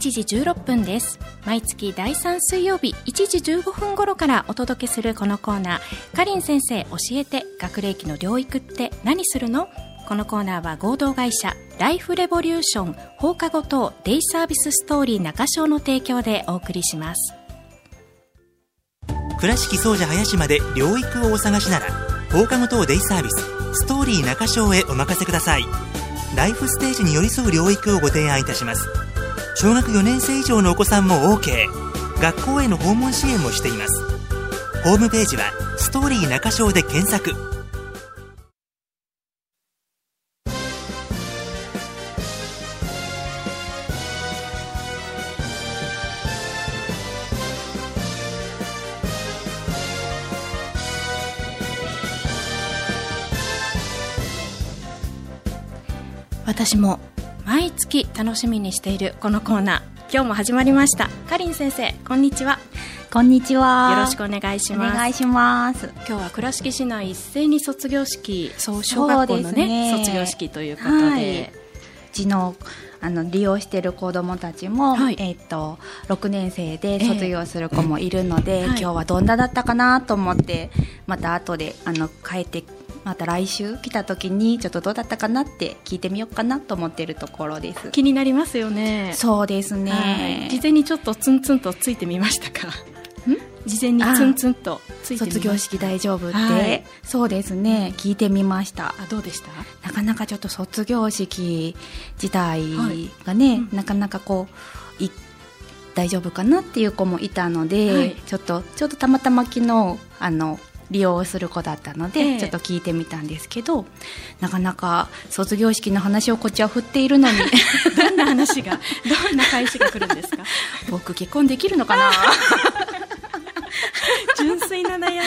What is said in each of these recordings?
1時16分です。毎月第3水曜日1時15分頃からお届けするこのコーナー。かりん先生教えて学齢期の療育って何するの？このコーナーは合同会社ライフレボリューション放課後等デイサービスストーリー中章の提供でお送りします。倉敷総社林まで療育をお探しなら放課後等デイサービスストーリー中章へお任せください。ライフステージに寄り添う療育をご提案いたします。小学4年生以上のお子さんも OK 学校への訪問支援もしています。ホームページは「ストーリー中章」で検索。私も毎月楽しみにしているこのコーナー。今日も始まりました。かりん先生こんにちは。こんにちは。よろしくお願いします。お願いします。今日は倉敷市内一斉に卒業式、そう小学校のねね。卒業式ということで、はい、うちのあの利用している子どもたちも、はい。えっ、と6年生で卒業する子もいるので、はい。今日はどんなだったかなと思ってまた後であの帰ってまた来週来た時にちょっとどうだったかなって聞いてみようかなと思っているところです。気になりますよね。そうですね、はい。事前にちょっとツンツンとついてみましたか？事前にツンツンと卒業式大丈夫って、はい。そうですね。聞いてみました。あどうでした？なかなかちょっと卒業式自体がね、うん。なかなかこうい大丈夫かなっていう子もいたので、はいちょっとちょっとたまたま昨日あの利用する子だったので、ええちょっと聞いてみたんですけどなかなか卒業式の話をこっちは振っているのに どんな話がどんな返しが来るんですか？僕結婚できるのかな？純粋な悩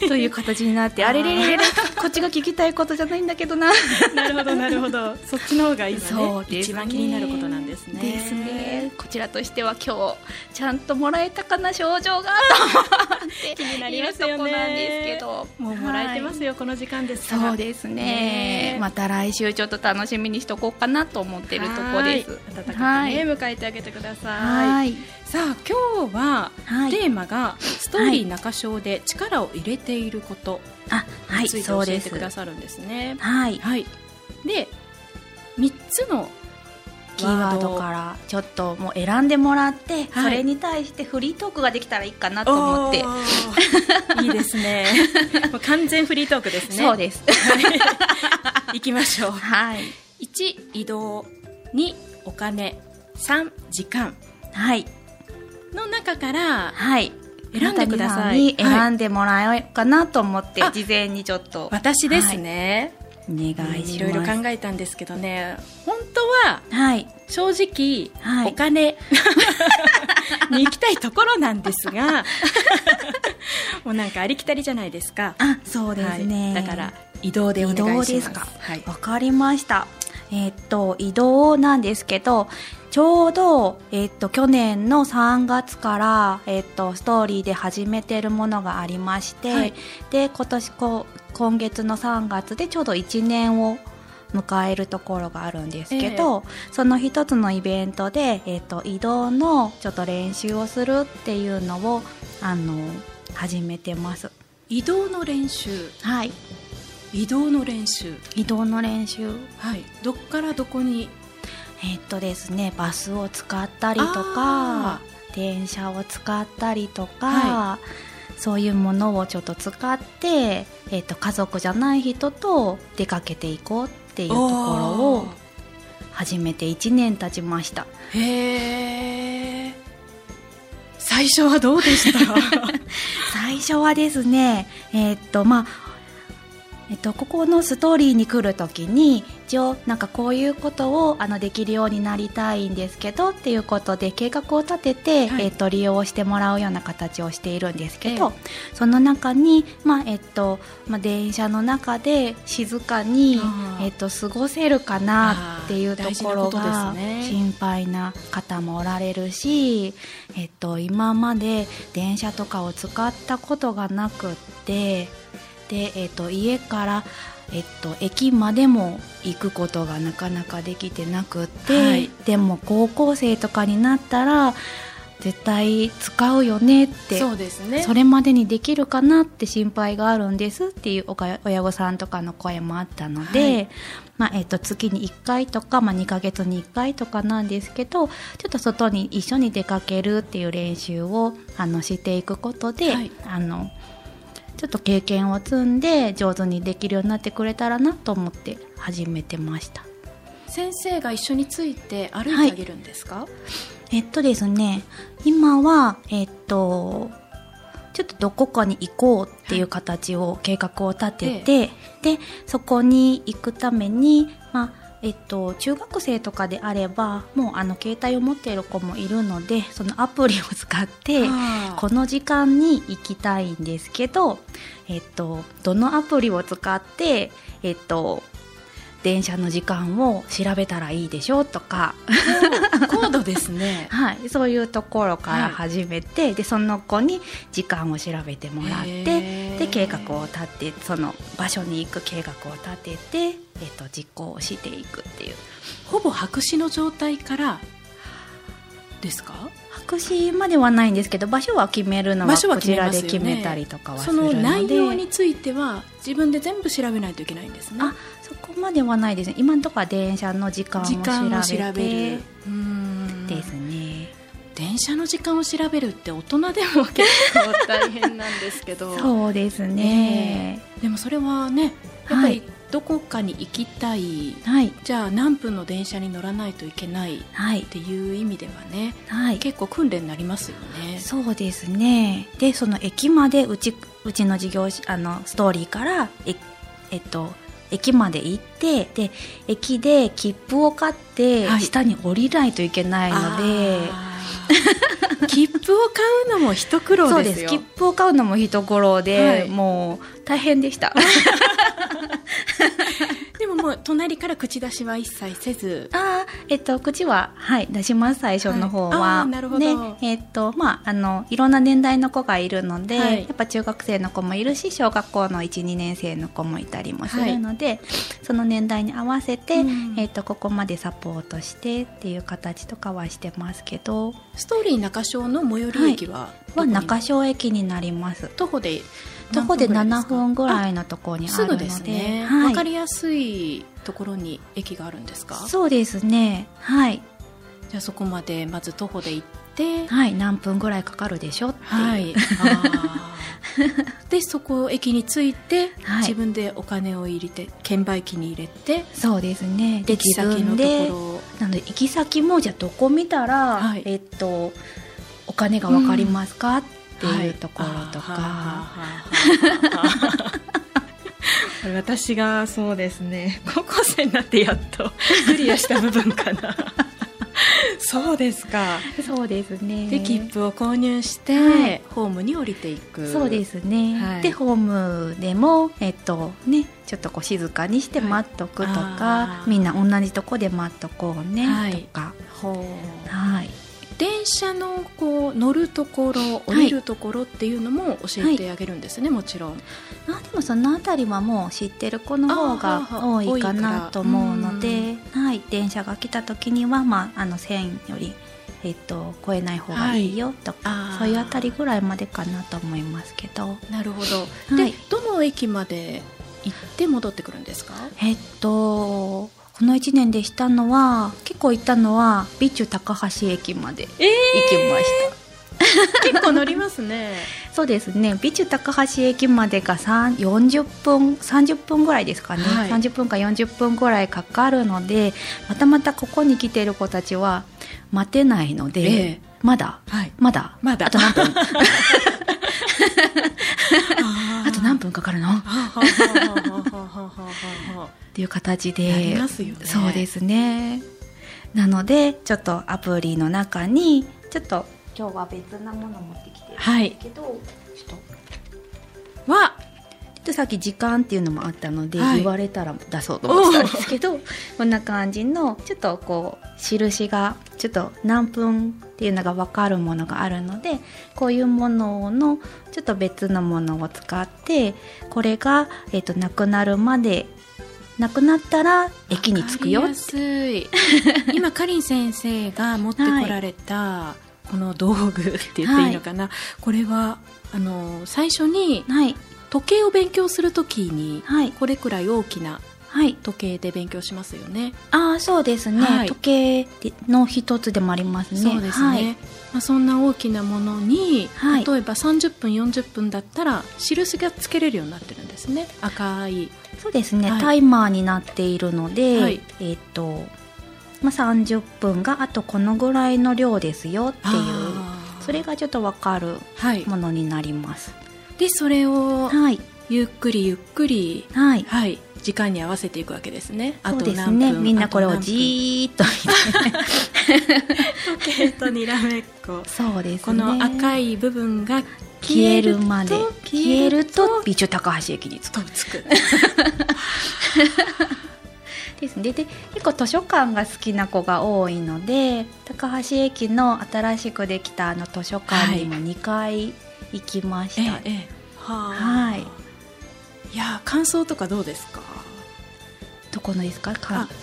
み。という形になってあれれれれれこっちが聞きたいことじゃないんだけどな。なるほどなるほど。そっちの方が今ね。そうね一番気になることなんですね。ですね。こちらとしては今日ちゃんともらえたかな症状が。気になりますよね。なんですけど。もうもらえてますよ、この時間です。そうですね。ねえ。また来週ちょっと楽しみにしとこうかなと思ってるとこです。はい。温かくね、はい。迎えてあげてください。はい。さあ今日は、はい。テーマがストーリー中章で力を入れていることあはいについ。て教そうですえてくださるんですね。はい。はい。で三つのキーワード。からちょっともう選んでもらって、はい。それに対してフリートークができたらいいかなと思って、いいですね。もう完全フリートークですね。そうです。行きましょう。はい。一移動、二お金、三時間。はい。の中からはい選んでくださいに選んでもらえようかなと思って、あ事前にちょっと私ですね。お願いしますいろいろ考えたんですけどね、本当ははい正直、はいお金に行きたいところなんですが、もうなんかありきたりじゃないですか。あそうですね、はいだから移動でお願いします。移動ですか？はい。わかりました。えーっと、移動なんですけど、ちょうど、えーっと、去年の3月から、えーっと、ストーリーで始めてるものがありまして、はいで、今年こう、今月の3月でちょうど1年を迎えるところがあるんですけど、その一つのイベントで、えーっと、移動のちょっと練習をするっていうのを、あの、始めてます。移動の練習、はい。移動の練習。移動の練習。はい。どっからどこにえっとですねバスを使ったりとあか電車を使ったりとか、はそういうものをちょっと使って、えっと家族じゃない人と出かけていこうっていうところを始めて1年経ちました。へえ。最初はどうでした？最初はですねえっとまあえっと、ここのストーリーに来るときに一応なんかこういうことをあのできるようになりたいんですけどっていうことで計画を立てて、はい。えっと、利用してもらうような形をしているんですけど、えその中に、まあえっとまあ、電車の中で静かにえっと、過ごせるかなっていうところが心配な方もおられるし、えっと、今まで電車とかを使ったことがなくってで、えっと、家からえっと、駅までも行くことがなかなかできてなくって、はい。でも高校生とかになったら絶対使うよねってそうですね。それまでにできるかなって心配があるんですっていうおか親御さんとかの声もあったので、はい。まあえっと月に1回とか、まあ、2ヶ月に1回とかなんですけどちょっと外に一緒に出かけるっていう練習をあのしていくことで、はい。あのちょっと経験を積んで上手にできるようになってくれたらなと思って始めてました。先生が一緒について歩いてあげるんですか、えっとですね、今は、えっと、ちょっとどこかに行こうっていう形を、計画を立てて、で、そこに行くために、まあ、えっと、中学生とかであれば、もうあの、携帯を持っている子もいるので、そのアプリを使って、この時間に行きたいんですけど、えっと、どのアプリを使って、えっと、電車の時間を調べたらいいでしょうとか、高度ですね。はい、そういうところから始めて、でその子に時間を調べてもらってで計画を立てその場所に行く計画を立てて、えっと実行をしていくっていう。ほぼ白紙の状態からですか？白紙まではないんですけど場所は決めるのはこちらで決めたりとかはすそるので。の内容については自分で全部調べないといけないんですね。あそこまではないですね。今のところは電車の時間を調時間を調べべて電車の時間を調べるって大人でも結構大変なんですけど。そうですね、でもそれはねやっぱはい。りどこかに行きたい、はい。じゃあ何分の電車に乗らないといけないっはい。ていう意味ではねはい。結構訓練になりますよね。そうですね。でその駅までうちうちの事業しあのストーリーからええっと駅まで行ってで駅で切符を買ってはい。下に降りないといけないので、切符を買うのも一苦労そうです。す切符を買うのも一苦労で、はい。もう大変でした。で ももう隣から口出しは一切せず。あーえっと口ははい出します最初の方は、はい。なるほど。でえっとまああのいろんな年代の子がいるので、はい。やっぱ中学生の子もいるし小学校の12年生の子もいたりもするので、その年代に合わせて、うん。えっとここまでサポートしてっていう形とかはしてますけど。ストーリー中小の最寄り駅はは中小駅になります。徒歩で徒歩で7分ぐらいいのところにあるのですぐですね、わはい。かりやすいところに駅があるんですか？そうですね。はい。じゃあそこまでまず徒歩で行ってはい。何分ぐらいかかるでしょってはい。でそこ駅に着いて、はい。自分でお金を入れて券売機に入れてそうですね。で行き先のところ。をなので行き先もじゃあどこ見たら、はい。えっとお金がわかりますか、っていうところとか、はい。これ私がそうですね高校生になってやっとクリアした部分かなそうですかそうですねで切符を購入して、はい。ホームに降りてい。くそうですね、はい。でホームでもえっとねちょっとこう静かにして待っとくとか、あーみんな同じとこで待っとこうね、はい。とかほうはい。電車のこう乗るところ降りるところっていうのも教えてあげるんですね、もちろん。あでもそのあたりはもう知ってる子の方が多いかなと思うので、はい、電車が来た時には、まあ、あの線より、えっと、越えない方がいいよとか、はい。そういうあたりぐらいまでかなと思いますけど、なるほど、はい。でどの駅まで行って戻ってくるんですか？えっとこの1年でしたのは結構行ったのは備中高橋駅まで行きました。結構乗りますね。そうですね。備中高橋駅までが3 40分30分ぐらいですかね、はい。30分か40分ぐらいかかるのでまたまたここに来てる子たちは待てないので、ええ。まだはい。まだまだ。あと何分。ああと何分かかるの？っはていう形で。なりますよね。そうですねなのでちょっとアプリの中にちょっと今日は別なもの持ってきてるんはいですけど、ちょっとはちょっとさっき時間っていうのもあったので、はい。言われたら出そうと思ってたんですけど こんな感じのちょっとこう印がちょっと何分っていうのが分かるものがあるのでこういうもののちょっと別のものを使ってこれが、えっとなくなるまでなくなったら駅に着くよわかりやすい。今かりん先生が持ってこられた、この道具って言っていいのかな、これはあの最初にはい。時計を勉強するときに、はい。これくらい大きなはい。時計で勉強しますよね。ああそうですね、はい。時計の一つでもありますね。そうですね、はい、まあ、そんな大きなものに、はい。例えば30分40分だったら印がつけれるようになってるんですね。赤い。そうですね、はい。タイマーになっているので、はい。えっ、と、まあ、30分があとこのぐらいの量ですよっていうそれがちょっとわかるはい。ものになります。でそれをはい。ゆっくりゆっくり。はい。はい時間に合わせていくわけですね。あそうですね。みんなこれをじーっと。時計とにらめっこ。そうですね。この赤い部分が消えるまでと消えると備中高橋駅に着く。とつく。ですね。で結構図書館が好きな子が多いので高橋駅の新しくできたあの図書館にも2回行きました、ええええ。はあ。はいいや感想とかどうですか？どこのですか？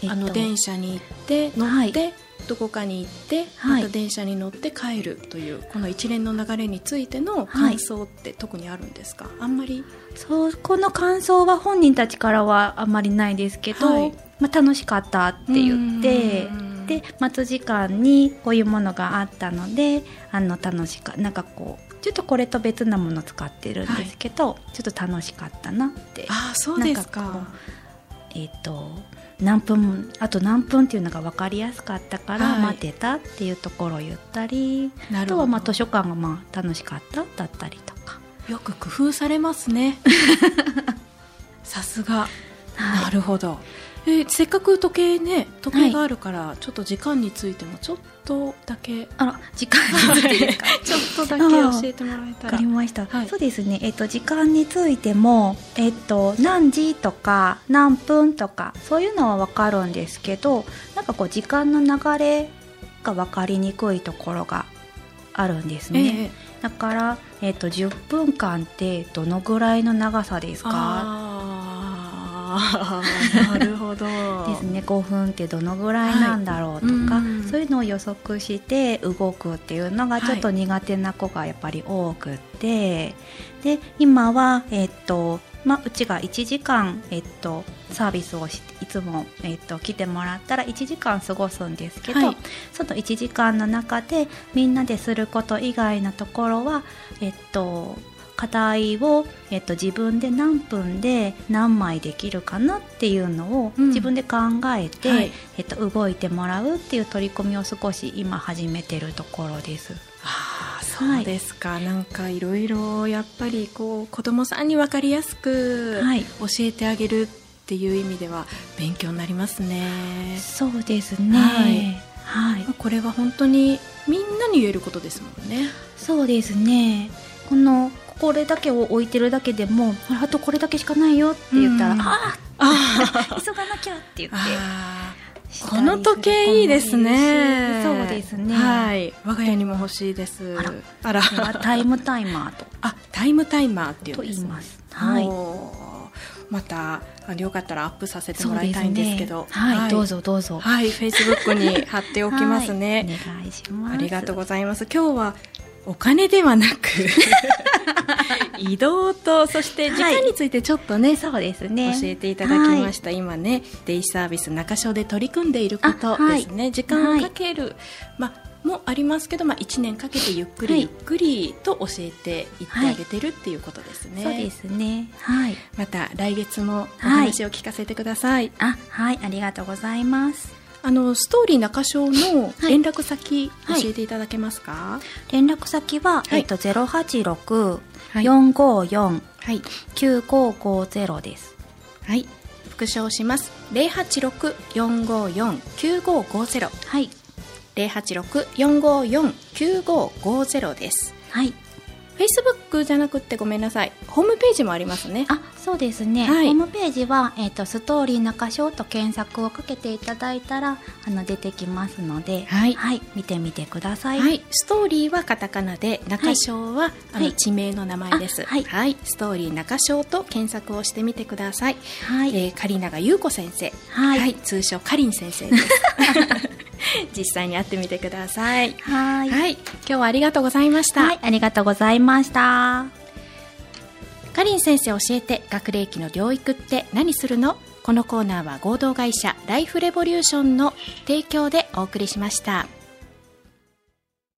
えっと。あの電車に行って乗はい。って、どこかに行って、はい。また電車に乗って帰るというこの一連の流れについての感想って特にあるんですか、あんまり？そうこの感想は本人たちからはあんまりないですけど、はい。まあ、楽しかったって言ってうん。で待つ時間にこういうものがあったのであの楽しかなんかこうちょっとこれと別なもの使ってるんですけど、ちょっと楽しかったなって。ああそうですか。えっ、と何分あと何分っていうのが分かりやすかったからはい。待てたっていうところを言ったり、なるほど。あとはまあ図書館がまあ楽しかっただったりとか。よく工夫されますね。さすが、はい。なるほどえせっかく時計ね時計があるから、ちょっと時間についてもちょっとだけ。あら時間についてですか？ちょっとだけ教えてもらえたわからりました、はい。そうですね、えっと、時間についても、えっと、何時とか何分とかそういうのは分かるんですけどなんかこう時間の流れが分かりにくいところがあるんですね、ええ。だから、えっと、10分間ってどのぐらいの長さですか？あ あなるほど。ですね。5分ってどのぐらいなんだろうとか、はいうん。そういうのを予測して動くっていうのがちょっと苦手な子がやっぱり多くって、で今は、えっとまあ、うちが1時間、えっと、サービスをしいつも、えっと、来てもらったら1時間過ごすんですけど、はい。その1時間の中でみんなですること以外のところは、えっと、課題を、えっと、自分で何分で何枚できるかなっていうのをうん。自分で考えて、はい。えっと、動いてもらうっていう取り組みを少し今始めてるところです。ああそうですか、なんかいろいろやっぱりこう子供さんに分かりやすくはい。教えてあげるっていう意味では勉強になりますね、そうですね。はい。はい、これは本当にみんなに言えることですもんね。そうですね。これだけを置いてるだけでもあとこれだけしかないよって言ったら、うん。あああ 急がなきゃって言って。この時計いいですね。そうですね。はい。我が家にも欲しいです。あら。あら。タイムタイマーと。あタイムタイマーっていうんとですね。言います。はい。またあよかったらアップさせてもらいたいんですねけど。はい、どうぞどうぞ。はい、フェイスブックに 貼っておきますね。はい。お願いします。ありがとうございます。今日はお金ではなく移動とそして時間についてちょっとね、そうですね。教えていただきました、今ねデイサービス中小で取り組んでいることですね、時間をかける、まあもありますけど、まあ、1年かけてゆっくりはい。ゆっくりと教えていってあげてるっていうことですね、そうですね。はい。また来月もお話を聞かせてください、あ、はい、ありがとうございます。あのストーリー中小のはい。連絡先、はい。教えていただけますか？連絡先は、はい。えっとゼロ八六はい。四五四。はい、九五五ゼロです。はい、復唱します。086-454-9550はい。086-454-9550です。はい。フェイスブックじゃなくてごめんなさい。ホームページもありますね。あそうですね、はい。ホームページは、えーと「ストーリー中章」と検索をかけていただいたらあの出てきますので、はい。見てみてください。はい、ストーリーはカタカナで中章は、あはい。の地名の名前です、あはい。ストーリー中章と検索をしてみてください、はい。えー、狩永優子先生。はい。通称かりん先生です 実際に会ってみてください。はい。はい、今日はありがとうございました、はい、ありがとうございました。かりん先生教えて学齢期の療育って何するの？このコーナーは合同会社ライフレボリューションの提供でお送りしました。